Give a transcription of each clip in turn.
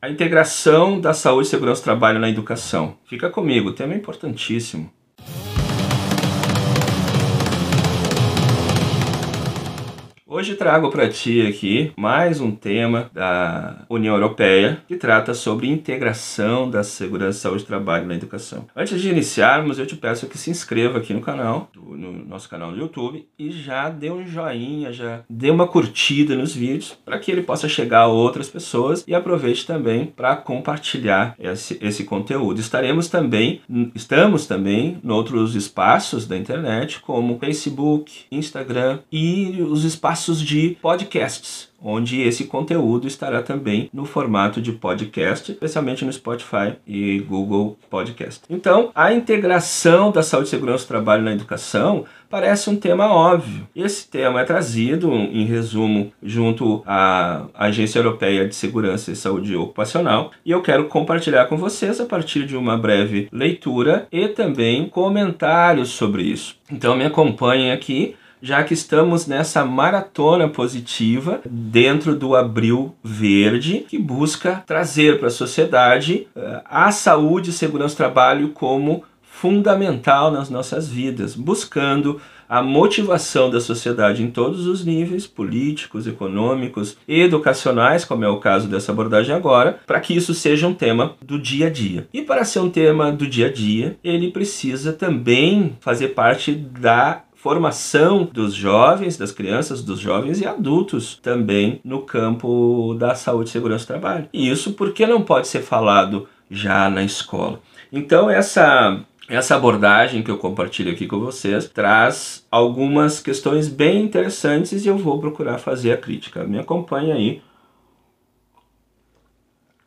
A integração da saúde e segurança do trabalho na educação. Fica comigo, tema é importantíssimo. Hoje trago para ti aqui mais um tema da União Europeia que trata sobre integração da segurança do trabalho na educação. Antes de iniciarmos, eu te peço que se inscreva aqui no canal, no nosso canal no YouTube, e já dê um joinha, já dê uma curtida nos vídeos para que ele possa chegar a outras pessoas e aproveite também para compartilhar esse, esse conteúdo. Estaremos também, estamos também em outros espaços da internet, como Facebook, Instagram e os espaços de podcasts, onde esse conteúdo estará também no formato de podcast, especialmente no Spotify e Google Podcast. Então, a integração da saúde e segurança do trabalho na educação parece um tema óbvio. Esse tema é trazido, em resumo, junto à Agência Europeia de Segurança e Saúde Ocupacional, e eu quero compartilhar com vocês a partir de uma breve leitura e também comentários sobre isso. Então, me acompanhem aqui já que estamos nessa maratona positiva dentro do Abril Verde, que busca trazer para a sociedade uh, a saúde e segurança do trabalho como fundamental nas nossas vidas, buscando a motivação da sociedade em todos os níveis, políticos, econômicos educacionais, como é o caso dessa abordagem agora, para que isso seja um tema do dia a dia. E para ser um tema do dia a dia, ele precisa também fazer parte da formação dos jovens, das crianças, dos jovens e adultos também no campo da saúde e segurança do trabalho. E isso porque não pode ser falado já na escola. Então essa essa abordagem que eu compartilho aqui com vocês traz algumas questões bem interessantes e eu vou procurar fazer a crítica. Me acompanhe aí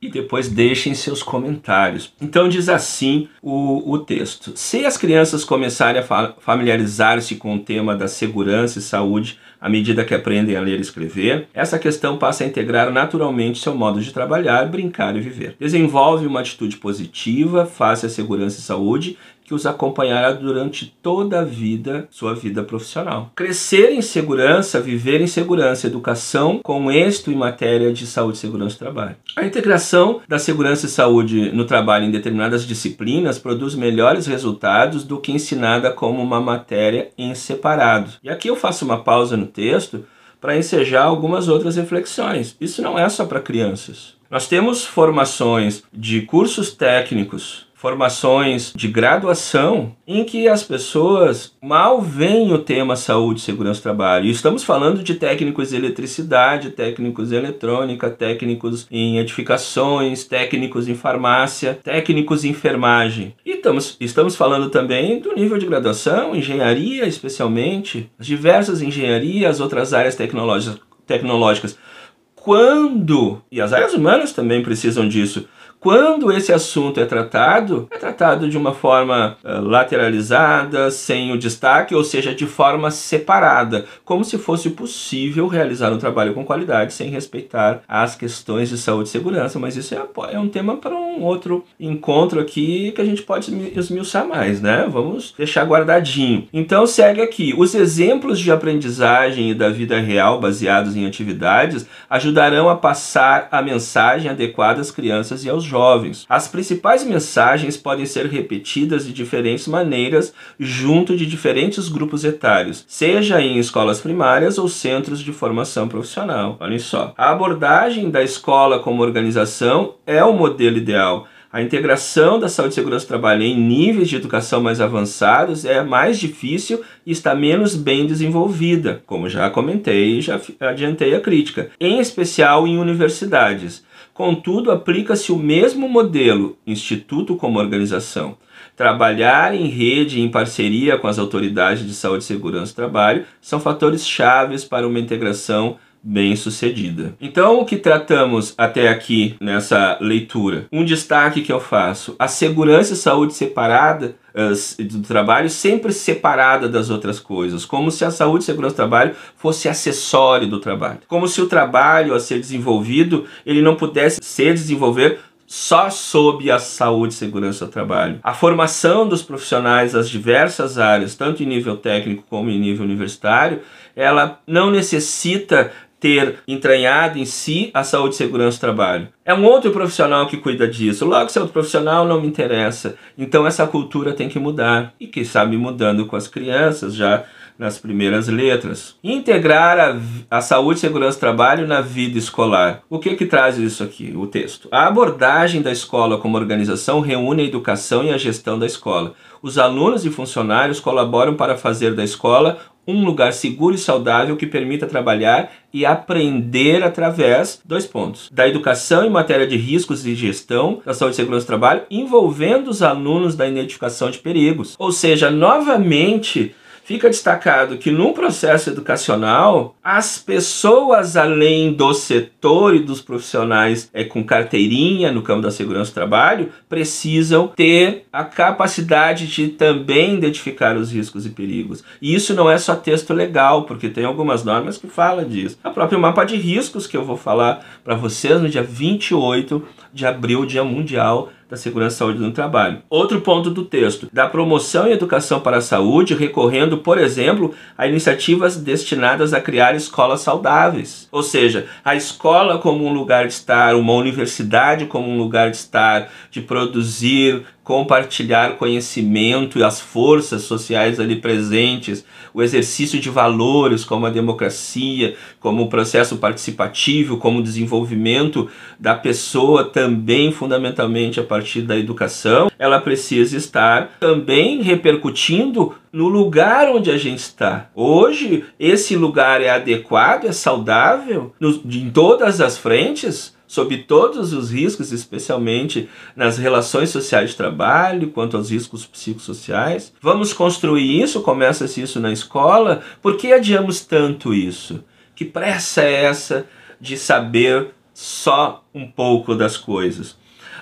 e depois deixem seus comentários. Então diz assim o, o texto: Se as crianças começarem a familiarizar-se com o tema da segurança e saúde à medida que aprendem a ler e escrever, essa questão passa a integrar naturalmente seu modo de trabalhar, brincar e viver. Desenvolve uma atitude positiva face à segurança e saúde que os acompanhará durante toda a vida, sua vida profissional. Crescer em segurança, viver em segurança, educação com êxito em matéria de saúde, segurança e trabalho. A integração da segurança e saúde no trabalho em determinadas disciplinas produz melhores resultados do que ensinada como uma matéria em separado. E aqui eu faço uma pausa no texto para ensejar algumas outras reflexões. Isso não é só para crianças. Nós temos formações de cursos técnicos formações de graduação em que as pessoas mal veem o tema saúde e segurança do trabalho. E estamos falando de técnicos de eletricidade, técnicos em eletrônica, técnicos em edificações, técnicos em farmácia, técnicos em enfermagem. E estamos, estamos falando também do nível de graduação, engenharia especialmente, as diversas engenharias, outras áreas tecnológicas. tecnológicas. Quando, e as áreas humanas também precisam disso, quando esse assunto é tratado, é tratado de uma forma uh, lateralizada, sem o destaque, ou seja, de forma separada, como se fosse possível realizar um trabalho com qualidade sem respeitar as questões de saúde e segurança. Mas isso é, é um tema para um outro encontro aqui que a gente pode esmiuçar mais, né? Vamos deixar guardadinho. Então segue aqui. Os exemplos de aprendizagem e da vida real baseados em atividades ajudarão a passar a mensagem adequada às crianças e aos jovens. As principais mensagens podem ser repetidas de diferentes maneiras junto de diferentes grupos etários, seja em escolas primárias ou centros de formação profissional. Olhem só. A abordagem da escola como organização é o modelo ideal. A integração da saúde e segurança do trabalho em níveis de educação mais avançados é mais difícil e está menos bem desenvolvida, como já comentei e já adiantei a crítica, em especial em universidades. Contudo, aplica-se o mesmo modelo, instituto como organização. Trabalhar em rede em parceria com as autoridades de saúde e segurança do trabalho são fatores chaves para uma integração bem sucedida. Então, o que tratamos até aqui nessa leitura? Um destaque que eu faço: a segurança e saúde separada do trabalho sempre separada das outras coisas, como se a saúde e segurança do trabalho fosse acessório do trabalho, como se o trabalho a ser desenvolvido ele não pudesse ser desenvolver só sob a saúde e segurança do trabalho. A formação dos profissionais das diversas áreas, tanto em nível técnico como em nível universitário, ela não necessita ter entranhado em si a saúde e segurança do trabalho. É um outro profissional que cuida disso. Logo, se é outro profissional, não me interessa. Então, essa cultura tem que mudar. E quem sabe mudando com as crianças, já nas primeiras letras. Integrar a, a saúde e segurança do trabalho na vida escolar. O que que traz isso aqui, o texto? A abordagem da escola como organização reúne a educação e a gestão da escola. Os alunos e funcionários colaboram para fazer da escola um lugar seguro e saudável que permita trabalhar e aprender através, dois pontos, da educação em matéria de riscos e gestão da saúde e segurança do trabalho, envolvendo os alunos da identificação de perigos. Ou seja, novamente, fica destacado que no processo educacional, as pessoas além do setor e dos profissionais é, com carteirinha no campo da segurança do trabalho precisam ter a capacidade de também identificar os riscos e perigos. E isso não é só texto legal, porque tem algumas normas que falam disso. A própria mapa de riscos que eu vou falar para vocês no dia 28 de abril, Dia Mundial da segurança e saúde no trabalho. Outro ponto do texto, da promoção e educação para a saúde, recorrendo, por exemplo, a iniciativas destinadas a criar escolas saudáveis. Ou seja, a escola como um lugar de estar, uma universidade como um lugar de estar, de produzir, compartilhar conhecimento e as forças sociais ali presentes, o exercício de valores como a democracia, como o processo participativo, como o desenvolvimento da pessoa também fundamentalmente a partir da educação, ela precisa estar também repercutindo no lugar onde a gente está. Hoje, esse lugar é adequado, é saudável no, em todas as frentes sob todos os riscos, especialmente nas relações sociais de trabalho, quanto aos riscos psicossociais. Vamos construir isso, começa-se isso na escola. Por que adiamos tanto isso? Que pressa é essa de saber só um pouco das coisas?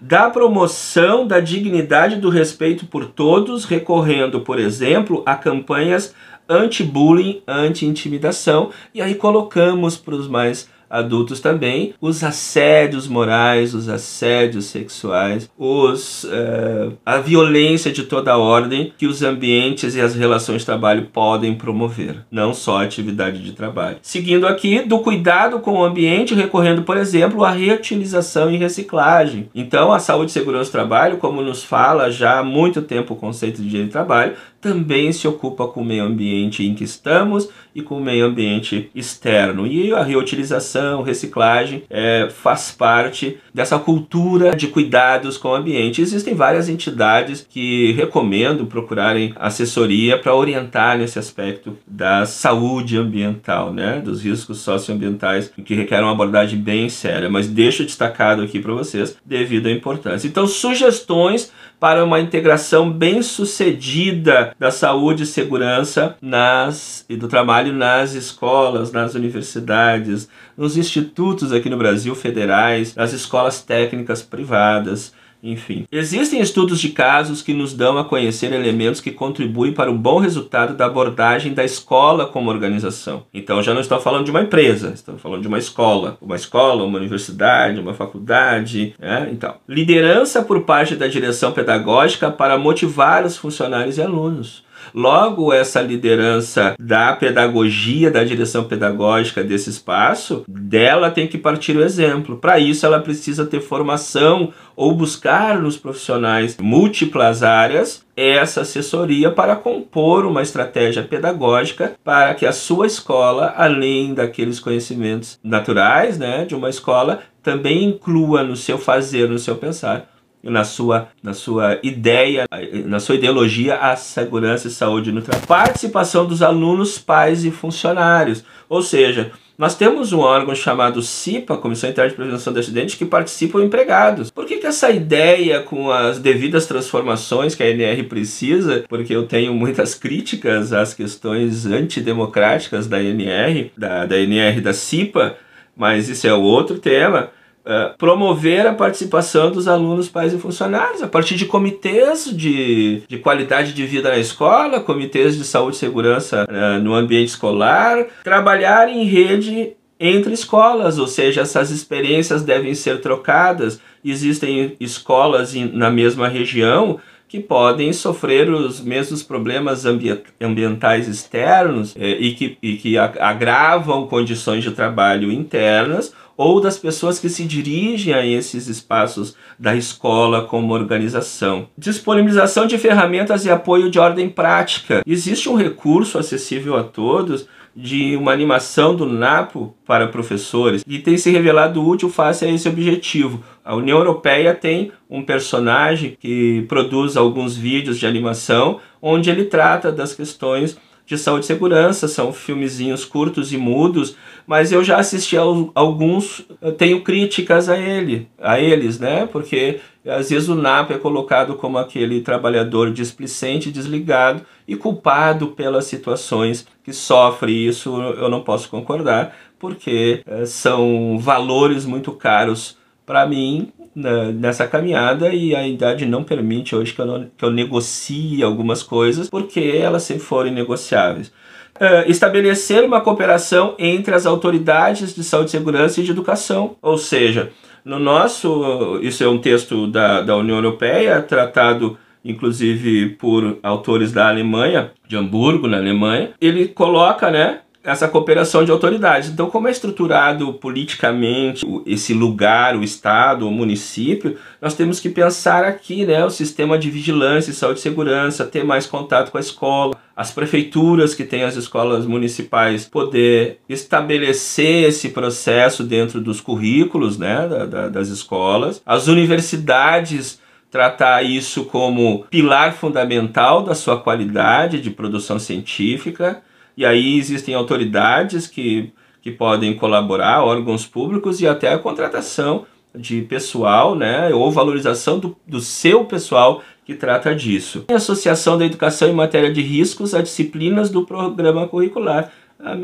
Da promoção da dignidade e do respeito por todos, recorrendo, por exemplo, a campanhas anti-bullying, anti-intimidação, e aí colocamos para os mais adultos também, os assédios morais, os assédios sexuais, os, uh, a violência de toda ordem que os ambientes e as relações de trabalho podem promover, não só a atividade de trabalho. Seguindo aqui, do cuidado com o ambiente, recorrendo, por exemplo, à reutilização e reciclagem. Então, a saúde e segurança do trabalho, como nos fala já há muito tempo o conceito de direito de trabalho, também se ocupa com o meio ambiente em que estamos e com o meio ambiente externo. E a reutilização, reciclagem é, faz parte dessa cultura de cuidados com o ambiente. Existem várias entidades que recomendo procurarem assessoria para orientar nesse aspecto da saúde ambiental, né, dos riscos socioambientais que requerem uma abordagem bem séria, mas deixo destacado aqui para vocês devido à importância. Então, sugestões para uma integração bem sucedida da saúde e segurança nas, e do trabalho nas escolas, nas universidades, nos institutos aqui no Brasil federais, nas escolas técnicas privadas, enfim. Existem estudos de casos que nos dão a conhecer elementos que contribuem para um bom resultado da abordagem da escola como organização. Então já não estou falando de uma empresa, estou falando de uma escola. Uma escola, uma universidade, uma faculdade. Né? Então, liderança por parte da direção pedagógica para motivar os funcionários e alunos. Logo, essa liderança da pedagogia, da direção pedagógica desse espaço, dela tem que partir o exemplo. Para isso, ela precisa ter formação ou buscar nos profissionais múltiplas áreas essa assessoria para compor uma estratégia pedagógica para que a sua escola, além daqueles conhecimentos naturais né, de uma escola, também inclua no seu fazer, no seu pensar, na sua, na sua ideia, na sua ideologia, a segurança e saúde no trabalho. Participação dos alunos, pais e funcionários. Ou seja, nós temos um órgão chamado CIPA, Comissão Interna de Prevenção de Acidentes, que participam empregados. Por que, que essa ideia, com as devidas transformações que a NR precisa, porque eu tenho muitas críticas às questões antidemocráticas da NR, da, da NR da CIPA, mas isso é outro tema é, promover a participação dos alunos, pais e funcionários a partir de comitês de, de qualidade de vida na escola, comitês de saúde e segurança uh, no ambiente escolar, trabalhar em rede entre escolas, ou seja, essas experiências devem ser trocadas. Existem escolas na mesma região que podem sofrer os mesmos problemas ambientais externos eh, e que, e que agravam condições de trabalho internas ou das pessoas que se dirigem a esses espaços da escola como organização. Disponibilização de ferramentas e apoio de ordem prática. Existe um recurso acessível a todos de uma animação do NAPO para professores e tem se revelado útil face a esse objetivo. A União Europeia tem um personagem que produz alguns vídeos de animação onde ele trata das questões de saúde e segurança, são filmezinhos curtos e mudos, mas eu já assisti a alguns, tenho críticas a ele, a eles, né? Porque às vezes o NAP é colocado como aquele trabalhador displicente, desligado e culpado pelas situações que sofre. Isso eu não posso concordar, porque é, são valores muito caros para mim nessa caminhada e a idade não permite hoje que eu, não, que eu negocie algumas coisas porque elas sempre foram negociáveis. Uh, estabelecer uma cooperação entre as autoridades de saúde, segurança e de educação, ou seja, no nosso, isso é um texto da, da União Europeia, tratado inclusive por autores da Alemanha, de Hamburgo, na Alemanha, ele coloca, né, essa cooperação de autoridades. Então, como é estruturado politicamente esse lugar, o estado, o município, nós temos que pensar aqui, né, o sistema de vigilância, saúde e segurança, ter mais contato com a escola, as prefeituras que têm as escolas municipais poder estabelecer esse processo dentro dos currículos, né, da, da, das escolas, as universidades tratar isso como pilar fundamental da sua qualidade de produção científica e aí existem autoridades que, que podem colaborar, órgãos públicos e até a contratação de pessoal, né, ou valorização do, do seu pessoal que trata disso. Associação da Educação em Matéria de Riscos a disciplinas do programa curricular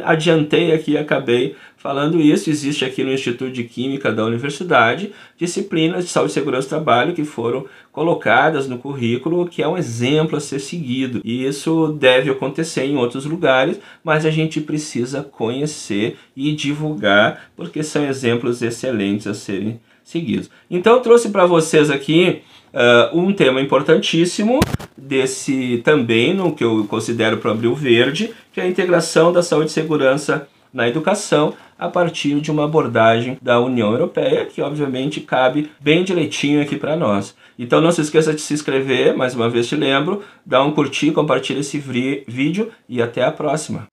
adiantei aqui e acabei falando isso. Existe aqui no Instituto de Química da Universidade disciplinas de saúde e segurança do trabalho que foram colocadas no currículo, que é um exemplo a ser seguido. E isso deve acontecer em outros lugares, mas a gente precisa conhecer e divulgar, porque são exemplos excelentes a serem seguidos. Então eu trouxe para vocês aqui uh, um tema importantíssimo desse também, no que eu considero para o Verde, que é a integração da saúde e segurança na educação a partir de uma abordagem da União Europeia, que obviamente cabe bem direitinho aqui para nós. Então não se esqueça de se inscrever, mais uma vez te lembro, dá um curtir, compartilha esse vídeo e até a próxima.